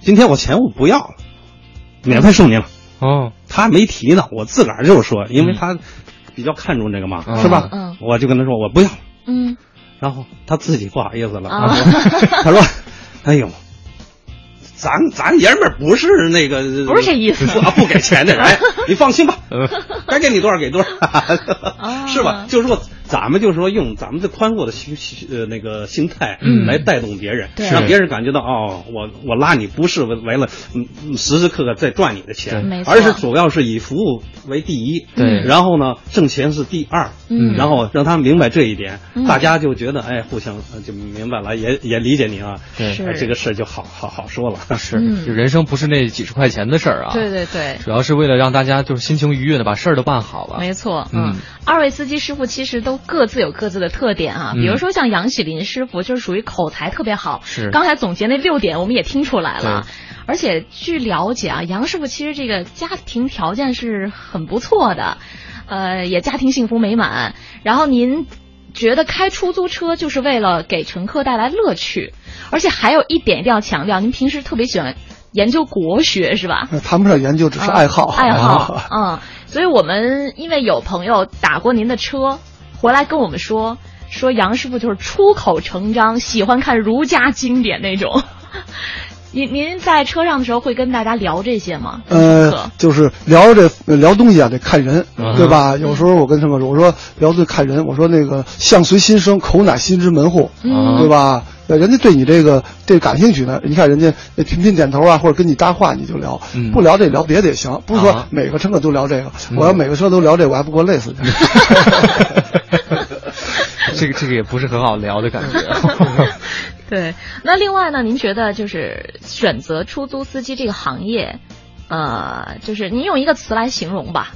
今天我钱我不要了，免费送您了。哦他没提呢，我自个儿就说，因为他比较看重这个嘛，嗯是吧？嗯。我就跟他说我不要。嗯。然后他自己不好意思了，啊。他说：“他说，哎呦，咱咱爷们儿不是那个，不是这意思。不不给钱的人，哎你放心吧，嗯。该给你多少给多少，啊。是吧？就是说，咱们就是说用咱们的宽阔的心呃那个心态嗯。来带动别人，对。让别人感觉到哦，我我拉你不是为为了嗯嗯时时刻刻在赚你的钱没，错。而是主要是以服务为第一，对。然后呢挣钱是第二，嗯。然后让他们明白这一点，嗯。大家就觉得哎，互相呃就明白了，也也理解您啊，对。这个事儿就好好好说了。是，嗯就人生不是那几十块钱的事儿啊，对对对。主要是为了让大家就是心情愉悦的把事儿都办好了。没错，嗯。嗯，二位司机师傅其实都各自有各自的特点啊，嗯。比如说像杨喜林师傅就是属于口才特别好，是。刚才总结那六点我们也听出来了，而且据了解啊，杨师傅其实这个家庭条件是很不错的，呃，也家庭幸福美满，然后您。觉得开出租车就是为了给乘客带来乐趣，而且还有一点一定要强调，您平时特别喜欢研究国学是吧？那谈不上研究，只是爱好。爱好，嗯，所以我们因为有朋友打过您的车，回来跟我们说，说杨师傅就是出口成章，喜欢看儒家经典那种。您您在车上的时候会跟大家聊这些吗？呃，就是聊这聊东西啊，得看人，对吧？有时候我跟乘客说，我说聊得看人，我说那个相随心生，口乃心之门户，对吧？人家对你这个这感兴趣呢，你看人家频频点头啊，或者跟你搭话，你就聊；不聊这聊别的也行，不是说每个乘客都聊这个。我要每个车都聊这，我还不够累死。这个这个也不是很好聊的感觉。对，那另外呢？您觉得就是选择出租司机这个行业，呃，就是您用一个词来形容吧，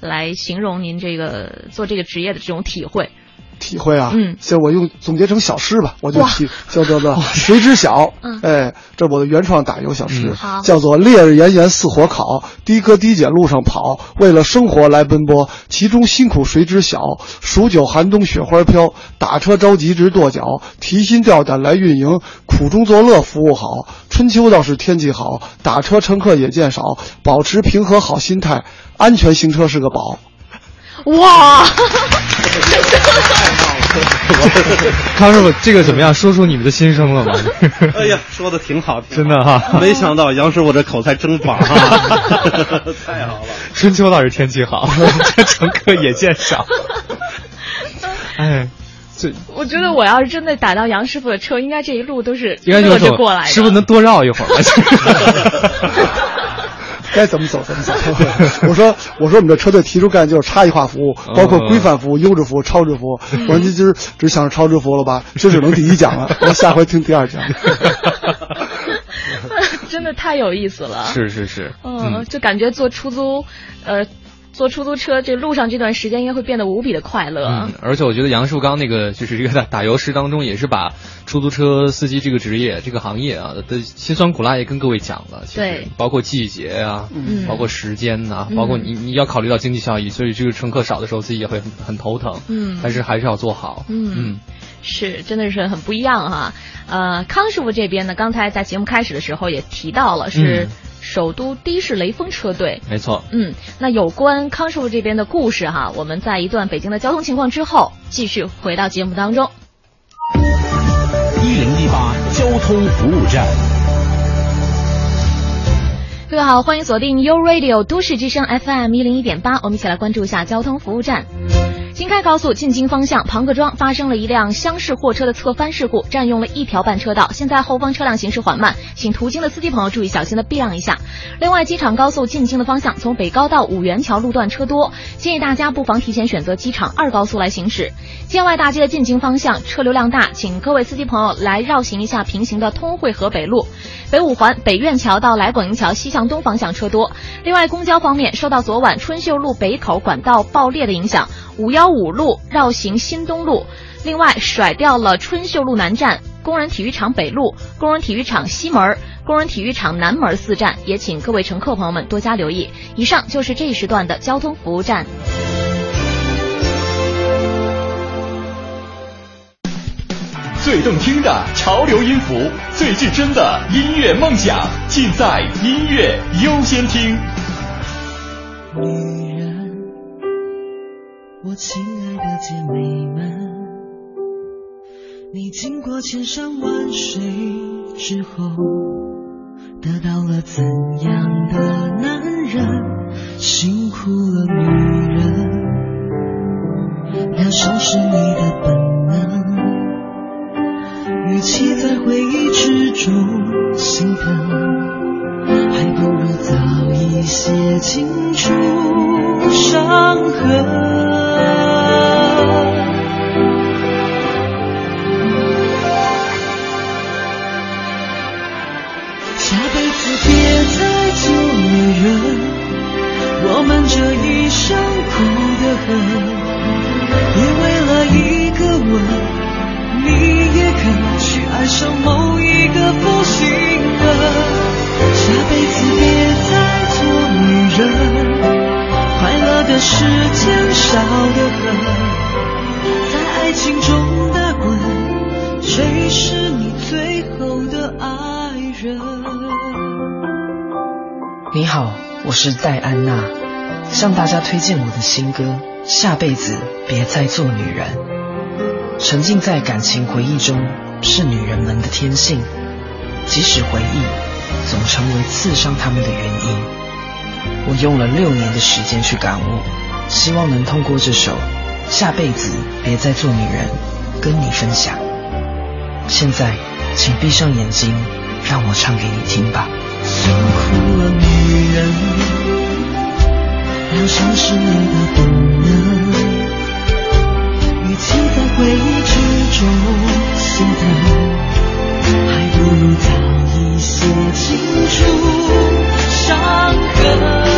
来形容您这个做这个职业的这种体会。体会啊，嗯，先我用总结成小诗吧，我就体叫做做谁知晓，嗯哎，这我的原创打油小诗，叫做烈日炎炎似火烤，的哥的姐路上跑，为了生活来奔波，其中辛苦谁知晓？数九寒冬雪花飘，打车着急直跺脚，提心吊胆来运营，苦中作乐服务好。春秋倒是天气好，打车乘客也见少，保持平和好心态，安全行车是个宝。哇！康师傅，这个怎么样？说出你们的心声了吗？哎呀，说的挺好，真的哈！没想到杨师傅这口才真棒啊！太好了。春秋倒是天气好，这乘客也见少。哎，这我觉得我要是真的打到杨师傅的车，应该这一路都是应该就是过来。师傅能多绕一会儿吗？该怎么走怎么走。我说我说我们这车队提出概念就是差异化服务，包括规范服务、优质服务、超值服务。我说你今儿只想着超值服务了吧？这只能第一讲了，我下回听第二讲。真的太有意思了。是是是。嗯，就感觉坐出租，呃。坐出租车，这路上这段时间应该会变得无比的快乐。嗯，而且我觉得杨树刚那个就是这个打打油诗当中，也是把出租车司机这个职业、这个行业啊的辛酸苦辣也跟各位讲了。对，包括季节啊，嗯，包括时间呐，包括你你要考虑到经济效益，所以这个乘客少的时候自己也会很很头疼。嗯，但是还是要做好。嗯嗯，是，真的是很不一样哈。呃，康师傅这边呢，刚才在节目开始的时候也提到了是。首都的士雷锋车队，没错。嗯，那有关康师傅这边的故事哈，我们在一段北京的交通情况之后，继续回到节目当中。一零一八交通服务站，各位好，欢迎锁定 U Radio 都市之声 FM 一零一点八，我们一起来关注一下交通服务站。京开高速进京方向庞各庄发生了一辆厢式货车的侧翻事故，占用了一条半车道。现在后方车辆行驶缓慢，请途经的司机朋友注意小心的避让一下。另外，机场高速进京的方向从北高到五元桥路段车多，建议大家不妨提前选择机场二高速来行驶。建外大街的进京方向车流量大，请各位司机朋友来绕行一下平行的通惠河北路。北五环北苑桥到来广营桥西向东方向车多。另外，公交方面受到昨晚春秀路北口管道爆裂的影响。五幺五路绕行新东路，另外甩掉了春秀路南站、工人体育场北路、工人体育场西门、工人体育场南门四站，也请各位乘客朋友们多加留意。以上就是这一时段的交通服务站。最动听的潮流音符，最至真的音乐梦想，尽在音乐优先听。我亲爱的姐妹们，你经过千山万水之后，得到了怎样的男人？辛苦了女人，疗伤是你的本能。与其在回忆之中心疼，还不如早一些清除伤痕。向大家推荐我的新歌《下辈子别再做女人》。沉浸在感情回忆中是女人们的天性，即使回忆总成为刺伤她们的原因。我用了六年的时间去感悟，希望能通过这首《下辈子别再做女人》跟你分享。现在，请闭上眼睛，让我唱给你听吧。辛苦了，女人，疗伤是你的本能。与其在回忆之中心疼，还不如早一些清除伤痕。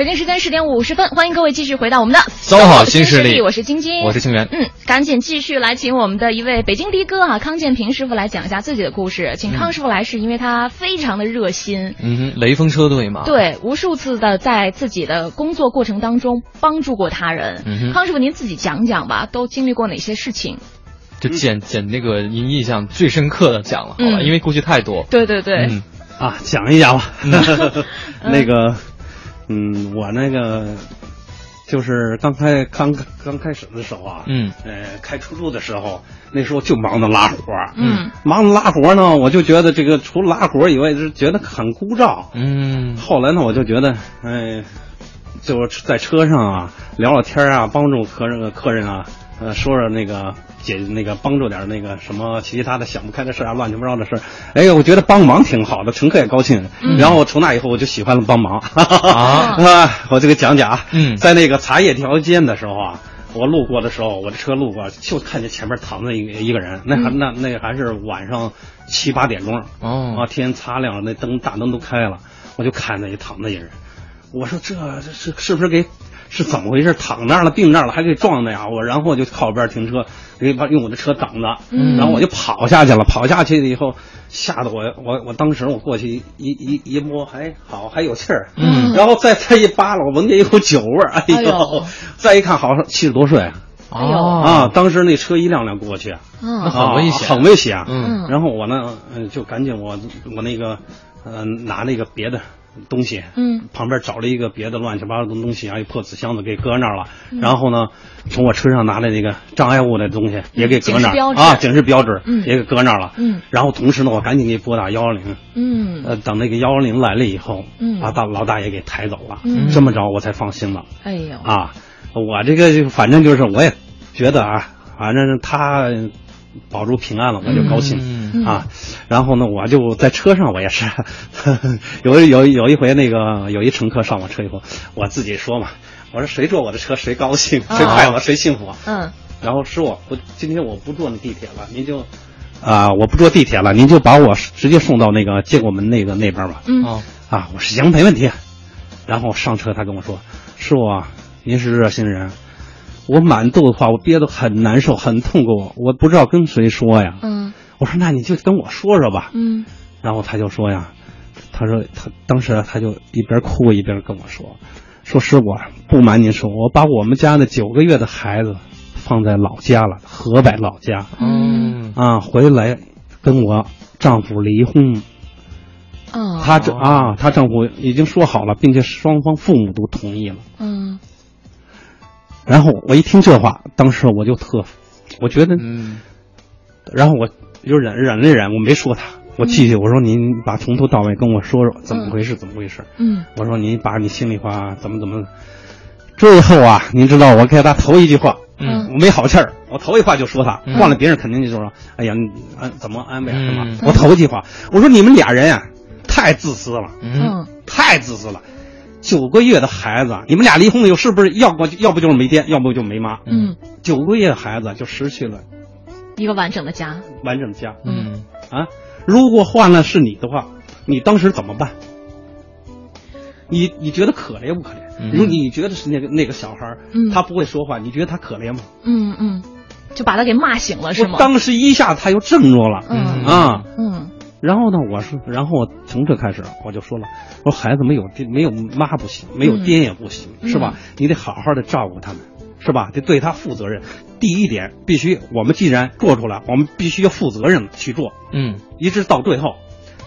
北京时间十点五十分，欢迎各位继续回到我们的 SOHO 新势力，我是晶晶，我是清源。嗯，赶紧继续来请我们的一位北京的哥啊，康建平师傅来讲一下自己的故事。请康师傅来是因为他非常的热心，嗯哼，雷锋车队嘛，对，无数次的在自己的工作过程当中帮助过他人。嗯哼康师傅您自己讲讲吧，都经历过哪些事情？就捡捡那个您印象最深刻的讲了，好吧，嗯因为过去太多。对对对，嗯啊，讲一讲吧。那个，嗯，我那个就是刚开刚刚开始的时候啊，嗯，呃，开出租的时候，那时候就忙着拉活儿，嗯，忙着拉活儿呢，我就觉得这个除了拉活儿以外，就是觉得很枯燥。嗯，后来呢，我就觉得，哎，就是在车上啊聊聊天啊，帮助客人客人啊，呃，说说那个解那个帮助点那个什么其他的想不开的事啊，乱七八糟的事儿。哎呀，我觉得帮忙挺好的，乘客也高兴。嗯然后从那以后，我就喜欢了帮忙。啊 啊，我这个讲讲啊，嗯在那个茶叶条件的时候啊。我路过的时候，我的车路过，就看见前面躺着一个一个人，那还、嗯那那还是晚上七八点钟，哦啊，天擦亮了，那灯大灯都开了，我就看那一躺着一人，我说这这是是不是给是怎么回事？躺那儿了，病那儿了，还给撞的呀！我然后我就靠边停车，给把用我的车挡着，嗯然后我就跑下去了。跑下去了以后，吓得我我我当时我过去一一一摸，还好还有气儿，嗯然后再再一扒拉，我闻见一股酒味儿，哎呦！哎呦再一看，好像七十多岁啊哎呦啊！当时那车一辆辆过去很危险啊很危险。嗯然后我呢，嗯，就赶紧我我那个，呃，拿那个别的东西，嗯，旁边找了一个别的乱七八糟的东西啊，一破纸箱子给搁那儿了。嗯。然后呢，从我车上拿的那个障碍物的东西也给搁那儿。啊，警示标志嗯。也给搁那儿了。嗯。然后同时呢，我赶紧给拨打幺幺零。嗯。呃，等那个幺幺零来了以后，嗯。把大老大爷给抬走了。嗯。这么着我才放心了。哎呦。啊，我这个就反正就是我也觉得啊，反正他保住平安了，我就高兴、嗯啊。然后呢，我就在车上，我也是 有有有一回那个有一乘客上我车以后，我自己说嘛，我说谁坐我的车谁高兴，谁快乐谁幸福。嗯然后师傅，我今天我不坐那地铁了，您就啊、我不坐地铁了，您就把我直接送到那个接过门那个那边吧。嗯哦啊，我说行，没问题。然后上车，他跟我说：“师傅啊，您是热心人，我满肚子话，我憋得很难受，很痛苦，我不知道跟谁说呀。”嗯我说：“那你就跟我说说吧。嗯”然后他就说呀：“他说他当时他就一边哭一边跟我说，说师傅啊，不瞒您说，我把我们家的九个月的孩子放在老家了，河北老家。嗯啊，回来跟我丈夫离婚。哦，她这啊，她丈夫已经说好了，并且双方父母都同意了。嗯。然后我一听这话，当时我就特，我觉得，嗯，然后我就忍忍了忍，我没说他，我继续我说您把从头到尾跟我说说怎么回事，怎么回事？嗯，我说您把你心里话怎么怎么，最后啊，您知道我给他头一句话，嗯，我没好气儿，我头一话就说他，换了别人肯定就说，哎呀，安怎么安慰什么？我头一句话，我说你们俩人啊，太自私了，嗯，太自私了。九个月的孩子，你们俩离婚了以后，是不是要不要不就是没爹，要不就没妈？嗯，九个月的孩子就失去了一个完整的家，完整的家。嗯啊，如果换了是你的话，你当时怎么办？你你觉得可怜不可怜？嗯、如果你觉得是那个那个小孩，嗯，他不会说话，你觉得他可怜吗？嗯嗯，就把他给骂醒了是吗？当时一下他又振作了，嗯啊，嗯。然后呢，我是，然后从这开始我就说了，我说孩子没有爹没有妈不行，没有爹也不行，嗯、是吧？你得好好的照顾他们，是吧？得对他负责任。第一点，必须我们既然做出来，我们必须要负责任去做，嗯，一直到最后。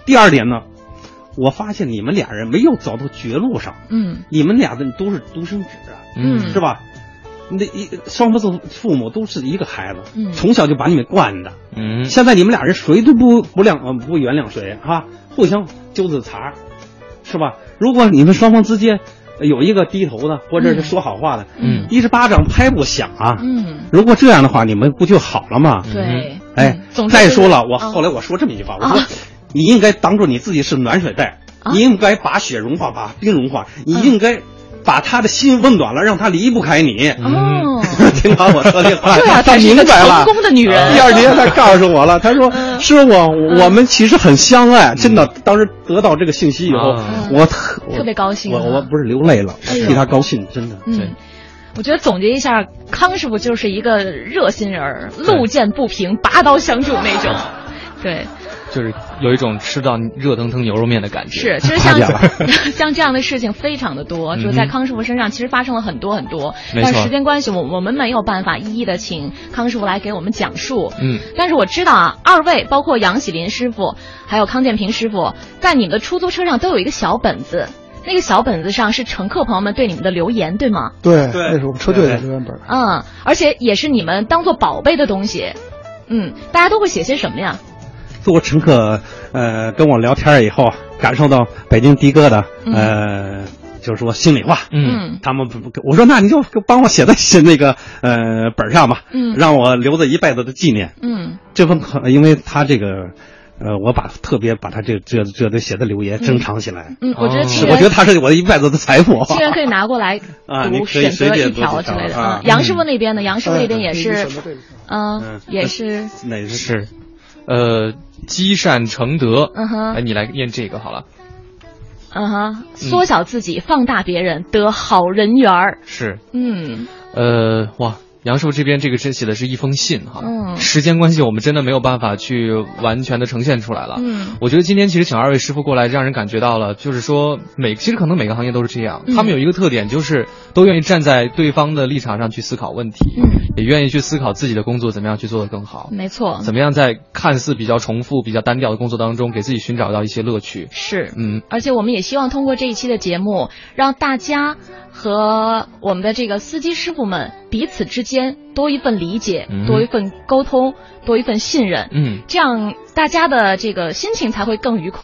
第二点呢，我发现你们俩人没有走到绝路上，嗯，你们俩的都是独生子啊，嗯，是吧？那一双方父父母都是一个孩子，嗯，从小就把你们惯的，嗯，现在你们俩人谁都不不谅呃不原谅谁哈，互相揪着茬，是吧？如果你们双方之间有一个低头的，或者是说好话的，嗯，一是巴掌拍不响啊，嗯，如果这样的话，你们不就好了吗？对，哎，再说了，我后来我说这么一句话，我说你应该当做你自己是暖水袋，你应该把雪融化，把冰融化，你应该。把他的心温暖了，让他离不开你。哦，听完我说这话，他明白了。成功的女人。第二天他告诉我了，他说：“师傅，我们其实很相爱。”真的，当时得到这个信息以后，我特特别高兴。我我不是流泪了，替他高兴，真的。嗯，我觉得总结一下，康师傅就是一个热心人，路见不平拔刀相助那种。对。就是有一种吃到热腾腾牛肉面的感觉。是，其实像 像这样的事情非常的多，就是在康师傅身上其实发生了很多很多。但时间关系，我我们没有办法一一的请康师傅来给我们讲述。嗯。但是我知道啊，二位包括杨喜林师傅，还有康建平师傅，在你们的出租车上都有一个小本子，那个小本子上是乘客朋友们对你们的留言，对吗？对，那是我们车队的留言本。嗯，而且也是你们当做宝贝的东西。嗯，大家都会写些什么呀？做乘客，呃，跟我聊天以后，感受到北京的哥的，呃，就是说心里话，嗯，他们不不，我说那你就帮我写在写那个呃本上吧，嗯，让我留着一辈子的纪念，嗯，这份因为他这个，呃，我把特别把他这这这都写的留言珍藏起来，嗯，我觉得我觉得他是我一辈子的财富，既然可以拿过来 啊，读选择一条之类的啊。杨师傅那边呢？杨师傅那边也是，嗯，也是，哪是？呃，积善成德。嗯哼，哎，你来念这个好了。嗯哼，缩小自己，放大别人，得好人缘儿。是。嗯。呃，哇，杨师傅这边这个是写的是一封信哈。嗯。时间关系，我们真的没有办法去完全的呈现出来了。嗯。我觉得今天其实请二位师傅过来，让人感觉到了，就是说每其实可能每个行业都是这样，嗯、他们有一个特点，就是都愿意站在对方的立场上去思考问题。嗯。也愿意去思考自己的工作怎么样去做得更好，没错。怎么样在看似比较重复、比较单调的工作当中，给自己寻找到一些乐趣？是，嗯。而且我们也希望通过这一期的节目，让大家和我们的这个司机师傅们彼此之间多一份理解，嗯、多一份沟通，多一份信任。嗯，这样大家的这个心情才会更愉快。